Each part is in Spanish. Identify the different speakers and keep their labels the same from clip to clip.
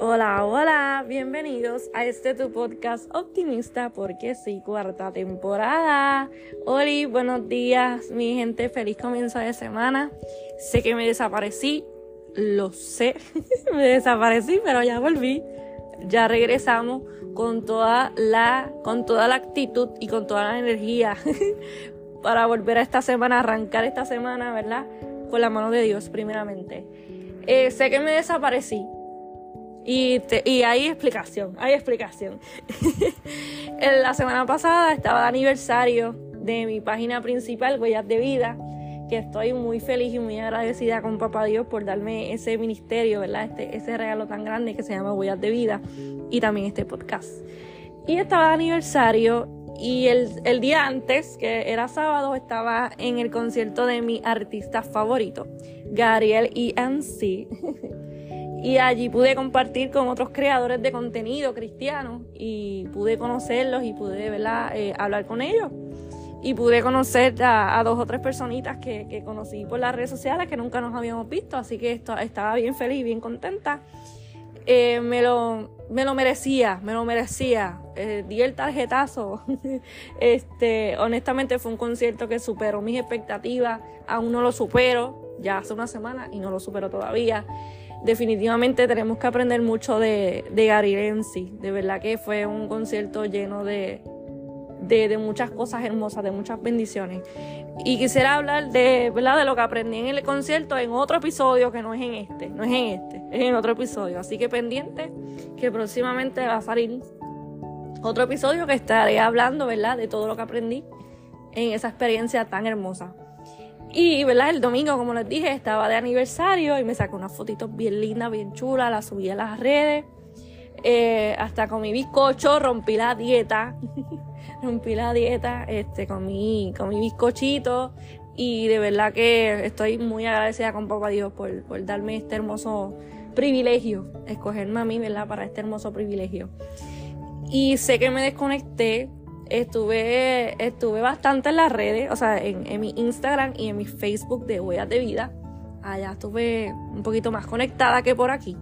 Speaker 1: Hola, hola, bienvenidos a este tu podcast optimista porque sí, cuarta temporada. Hola, buenos días, mi gente, feliz comienzo de semana. Sé que me desaparecí, lo sé, me desaparecí, pero ya volví. Ya regresamos con toda la con toda la actitud y con toda la energía para volver a esta semana, arrancar esta semana, ¿verdad? Con la mano de Dios primeramente. Eh, sé que me desaparecí, y, y hay explicación, hay explicación. la semana pasada estaba de aniversario de mi página principal, Huellas de Vida, que estoy muy feliz y muy agradecida con Papá Dios por darme ese ministerio, ¿verdad? Este, ese regalo tan grande que se llama Huellas de Vida y también este podcast. Y estaba de aniversario y el, el día antes, que era sábado, estaba en el concierto de mi artista favorito, Gabriel E.M.C. Y allí pude compartir con otros creadores de contenido cristianos y pude conocerlos y pude eh, hablar con ellos. Y pude conocer a, dos o tres personitas que, conocí por las redes sociales que nunca nos habíamos visto. Así que estaba bien feliz, bien contenta. Eh, me, lo, me lo merecía, me lo merecía. Eh, di el tarjetazo. este, honestamente fue un concierto que superó mis expectativas. Aún no lo supero, ya hace una semana y no lo supero todavía definitivamente tenemos que aprender mucho de, de Gary Renzi. De verdad que fue un concierto lleno de, de, muchas cosas hermosas, de muchas bendiciones. Y quisiera hablar de, ¿verdad? de lo que aprendí en el concierto en otro episodio que no es en este, no es en este, es en otro episodio. Así que pendiente que próximamente va a salir otro episodio que estaré hablando, ¿verdad? De todo lo que aprendí en esa experiencia tan hermosa. Y, ¿verdad? El domingo, como les dije, estaba de aniversario y me sacó unas fotitos bien lindas, bien chulas, las subí a las redes. Eh, hasta con mi bizcocho rompí la dieta. rompí la dieta este, con mi bizcochito. Y de verdad que estoy muy agradecida con Papá Dios por, por darme este hermoso privilegio, escogerme a mí, ¿verdad? Para este hermoso privilegio. Y sé que me desconecté estuve, estuve bastante en las redes, o sea, en, mi Instagram y en mi Facebook de Huellas de Vida. Allá estuve un poquito más conectada que por aquí.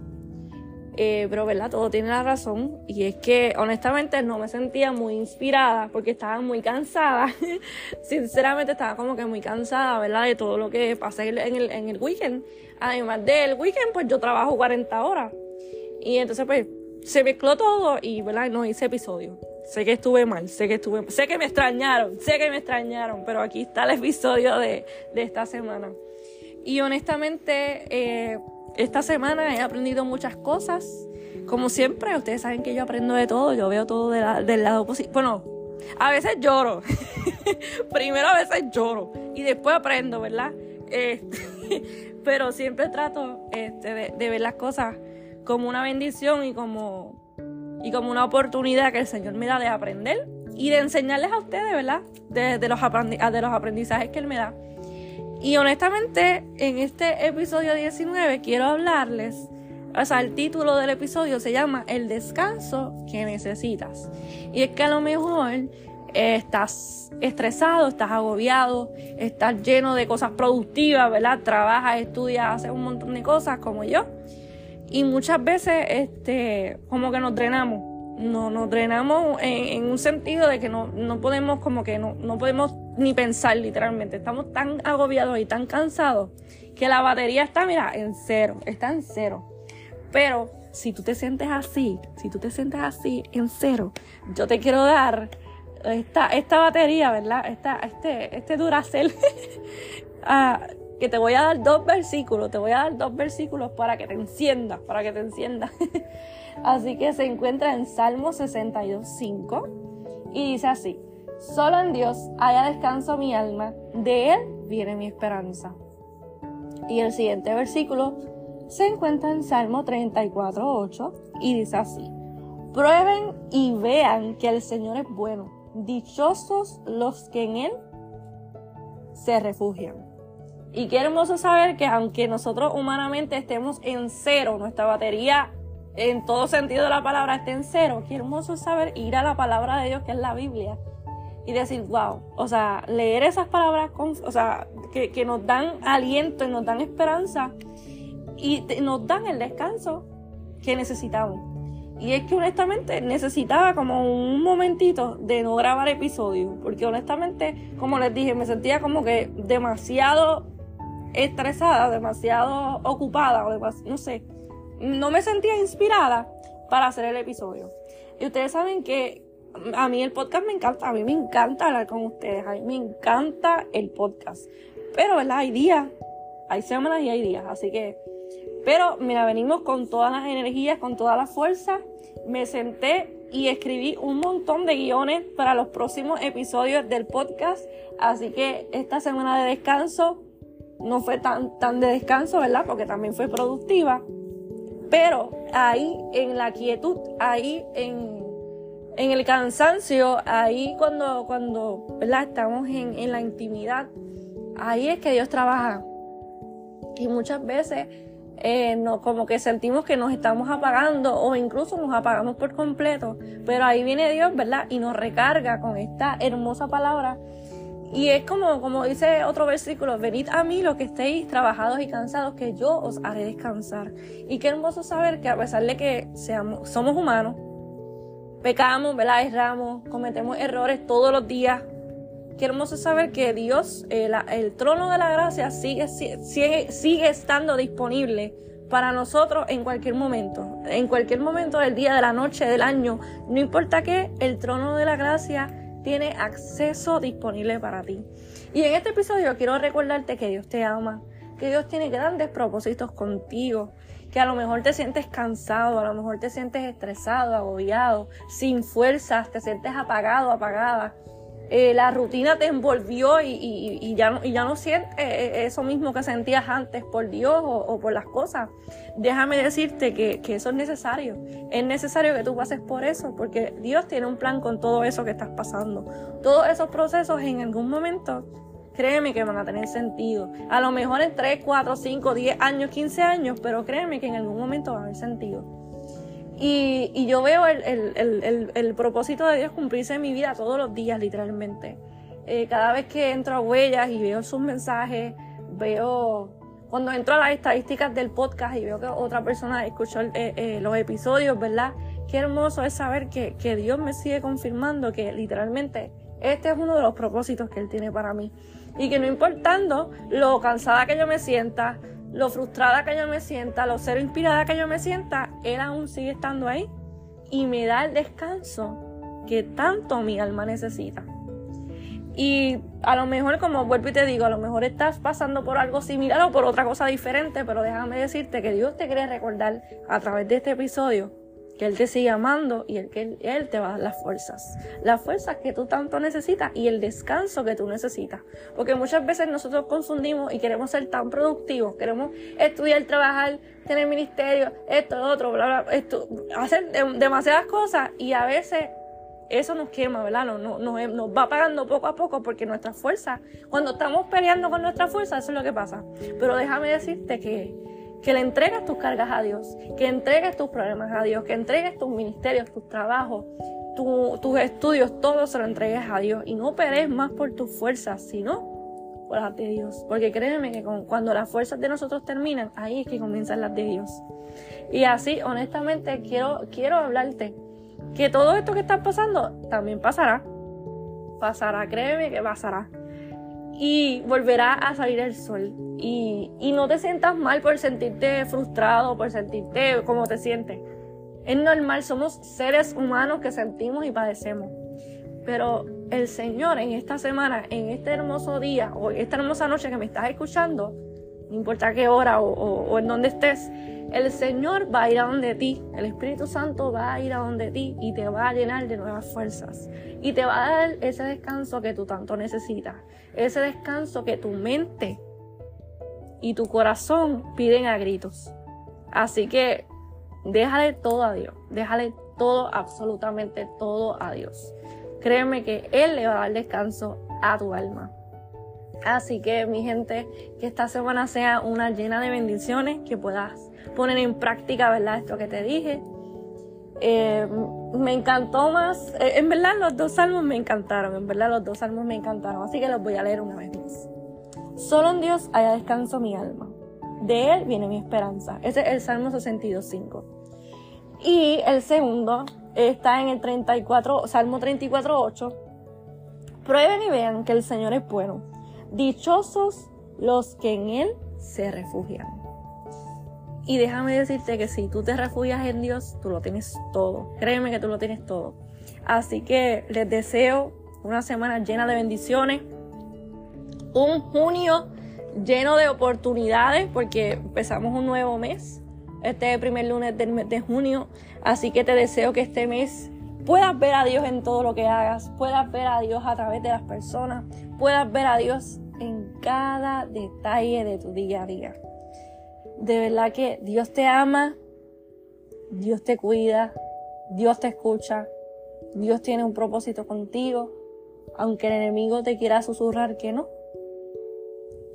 Speaker 1: Eh, pero, ¿verdad? Todo tiene la razón. Y es que, honestamente, no me sentía muy inspirada porque estaba muy cansada. Sinceramente, estaba como que muy cansada, ¿verdad? De todo lo que pasé en el, en el weekend. Además del weekend, pues yo trabajo 40 horas. Y entonces, pues, se mezcló todo y, ¿verdad? No hice episodio. Sé que estuve mal, sé que estuve, sé que me extrañaron, sé que me extrañaron, pero aquí está el episodio de, esta semana. Y honestamente, eh, esta semana he aprendido muchas cosas. Como siempre, ustedes saben que yo aprendo de todo, yo veo todo del lado positivo. Bueno, a veces lloro. Primero a veces lloro y después aprendo, ¿verdad? Este, pero siempre trato este, de ver las cosas como una bendición y como y como una oportunidad que el Señor me da de aprender y de enseñarles a ustedes, ¿verdad? De, los, de los aprendizajes que Él me da. Y honestamente, en este episodio 19 quiero hablarles, o sea, el título del episodio se llama El descanso que necesitas. Y es que a lo mejor estás estresado, estás agobiado, estás lleno de cosas productivas, ¿verdad? Trabajas, estudias, haces un montón de cosas como yo. Y muchas veces, este, como que nos drenamos. No, nos drenamos en, un sentido de que no, no podemos, como que no, no podemos ni pensar literalmente. Estamos tan agobiados y tan cansados que la batería está, mira, en cero. Está en cero. Pero si tú te sientes así, si tú te sientes así, en cero, yo te quiero dar esta, esta batería, ¿verdad? Esta, este, este Duracell. que te voy a dar dos versículos, te voy a dar dos versículos para que te enciendas, para que te enciendas. así que se encuentra en Salmo 62.5 y dice así, solo en Dios haya descanso mi alma, de Él viene mi esperanza. Y el siguiente versículo se encuentra en Salmo 34.8 y dice así, prueben y vean que el Señor es bueno, dichosos los que en Él se refugian. Y qué hermoso saber que aunque nosotros humanamente estemos en cero, nuestra batería en todo sentido de la palabra esté en cero, qué hermoso saber ir a la palabra de Dios que es la Biblia y decir, wow, o sea, leer esas palabras, o sea, que, nos dan aliento y nos dan esperanza y nos dan el descanso que necesitamos. Y es que honestamente necesitaba como un momentito de no grabar episodios, porque honestamente, como les dije, me sentía como que demasiado estresada, demasiado ocupada, o no sé, no me sentía inspirada para hacer el episodio. Y ustedes saben que a mí el podcast me encanta, a mí me encanta hablar con ustedes, a mí me encanta el podcast. Pero, ¿verdad? Hay días, hay semanas y hay días, así que pero mira, venimos con todas las energías, con toda la fuerza. Me senté y escribí un montón de guiones para los próximos episodios del podcast. Así que esta semana de descanso no fue tan, tan de descanso, ¿verdad? Porque también fue productiva. Pero ahí en la quietud, ahí en, en el cansancio, ahí cuando, cuando ¿verdad? estamos en, en la intimidad, ahí es que Dios trabaja. Y muchas veces eh, no, como que sentimos que nos estamos apagando o incluso nos apagamos por completo. Pero ahí viene Dios, ¿verdad? Y nos recarga con esta hermosa palabra. Y es como, como dice otro versículo, venid a mí los que estéis trabajados y cansados, que yo os haré descansar. Y qué hermoso saber que a pesar de que somos humanos, pecamos, ¿verdad? Erramos, cometemos errores todos los días, Qué hermoso saber que Dios, eh, el trono de la gracia, sigue, sigue, sigue estando disponible para nosotros en cualquier momento. En cualquier momento del día, de la noche, del año. No importa qué, el trono de la gracia tiene acceso disponible para ti. Y en este episodio quiero recordarte que Dios te ama, que Dios tiene grandes propósitos contigo, que a lo mejor te sientes cansado, a lo mejor te sientes estresado, agobiado, sin fuerzas, te sientes apagado, apagada. Eh, la rutina te envolvió y, ya, no, y ya no sientes eh, eso mismo que sentías antes por Dios o, por las cosas. Déjame decirte que, eso es necesario. Es necesario que tú pases por eso porque Dios tiene un plan con todo eso que estás pasando. Todos esos procesos en algún momento, créeme que van a tener sentido. A lo mejor en 3, 4, 5, 10 años, 15 años, pero créeme que en algún momento va a haber sentido. Y, yo veo el, propósito de Dios cumplirse en mi vida todos los días, literalmente. Eh, cada vez que entro a huellas y veo sus mensajes, veo cuando entro a las estadísticas del podcast y veo que otra persona escuchó eh, eh, los episodios, ¿verdad? Qué hermoso es saber que, que Dios me sigue confirmando que literalmente este es uno de los propósitos que Él tiene para mí. Y que no importando lo cansada que yo me sienta, lo frustrada que yo me sienta, lo cero inspirada que yo me sienta, Él aún sigue estando ahí y me da el descanso que tanto mi alma necesita. Y a lo mejor, como vuelvo y te digo, a lo mejor estás pasando por algo similar o por otra cosa diferente, pero déjame decirte que Dios te quiere recordar a través de este episodio que Él te sigue amando y el que él, te va a dar las fuerzas. Las fuerzas que tú tanto necesitas y el descanso que tú necesitas. Porque muchas veces nosotros confundimos y queremos ser tan productivos, queremos estudiar, trabajar, tener ministerio, esto, otro, bla, bla, esto, hacer demasiadas cosas y a veces eso nos quema, ¿verdad? Nos, nos, nos, va pagando poco a poco porque nuestra fuerza, cuando estamos peleando con nuestra fuerza, eso es lo que pasa. Pero déjame decirte que que le entregues tus cargas a Dios, que entregues tus problemas a Dios, que entregues tus ministerios, tus trabajos, tus estudios, todo se lo entregues a Dios y no perees más por tus fuerzas, sino por las de Dios. Porque créeme que cuando las fuerzas de nosotros terminan, ahí es que comienzan las de Dios. Y así, honestamente, quiero, quiero hablarte que todo esto que está pasando también pasará. Pasará, créeme que pasará y volverá a salir el sol. Y, no te sientas mal por sentirte frustrado, por sentirte como te sientes. Es normal, somos seres humanos que sentimos y padecemos. Pero el Señor en esta semana, en este hermoso día o esta hermosa noche que me estás escuchando, no importa qué hora o, en dónde estés, el Señor va a ir a donde ti, el Espíritu Santo va a ir a donde ti y te va a llenar de nuevas fuerzas. Y te va a dar ese descanso que tú tanto necesitas, ese descanso que tu mente y tu corazón piden a gritos. Así que déjale todo a Dios, déjale todo, absolutamente todo a Dios. Créeme que Él le va a dar descanso a tu alma. Así que mi gente, que esta semana sea una llena de bendiciones, que puedas poner en práctica, ¿verdad? Esto que te dije. Eh, me encantó más, eh, en verdad los dos salmos me encantaron, en verdad los dos salmos me encantaron, así que los voy a leer una vez más. Solo en Dios haya descanso mi alma, de Él viene mi esperanza. Ese es el Salmo 62.5. Y el segundo está en el 34, Salmo 34, 8. Prueben y vean que el Señor es bueno. Dichosos los que en Él se refugian. Y déjame decirte que si tú te refugias en Dios, tú lo tienes todo. Créeme que tú lo tienes todo. Así que les deseo una semana llena de bendiciones. Un junio lleno de oportunidades porque empezamos un nuevo mes. Este es el primer lunes del mes de junio. Así que te deseo que este mes puedas ver a Dios en todo lo que hagas. Puedas ver a Dios a través de las personas. Puedas ver a Dios en cada detalle de tu día a día de verdad que Dios te ama, Dios te cuida, Dios te escucha, Dios tiene un propósito contigo, aunque el enemigo te quiera susurrar que no.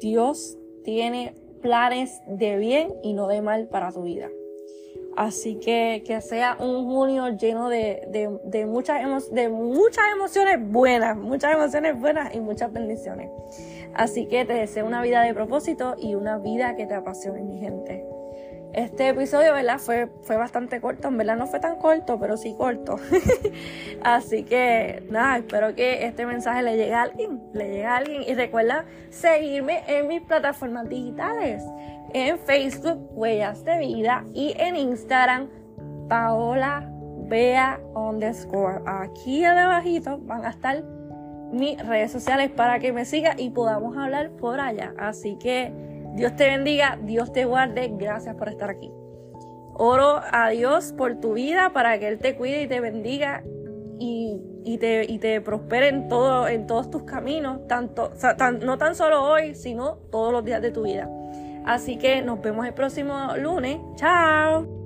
Speaker 1: Dios tiene planes de bien y no de mal para tu vida. Así que que sea un junio lleno de, de, muchas, de muchas emociones buenas, muchas emociones buenas y muchas bendiciones. Así que te deseo una vida de propósito y una vida que te apasione, mi gente. Este episodio, ¿verdad? Fue, fue bastante corto, en verdad no fue tan corto, pero sí corto. Así que nada, espero que este mensaje le llegue a alguien, le llegue a alguien. Y recuerda seguirme en mis plataformas digitales, en Facebook, Huellas de Vida, y en Instagram, Paola Bea underscore. Aquí abajito van a estar mis redes sociales para que me siga y podamos hablar por allá. Así que Dios te bendiga, Dios te guarde, gracias por estar aquí. Oro a Dios por tu vida para que Él te cuide y te bendiga y, te, y te prospere en, todo, en todos tus caminos, tanto, no tan solo hoy, sino todos los días de tu vida. Así que nos vemos el próximo lunes. Chao.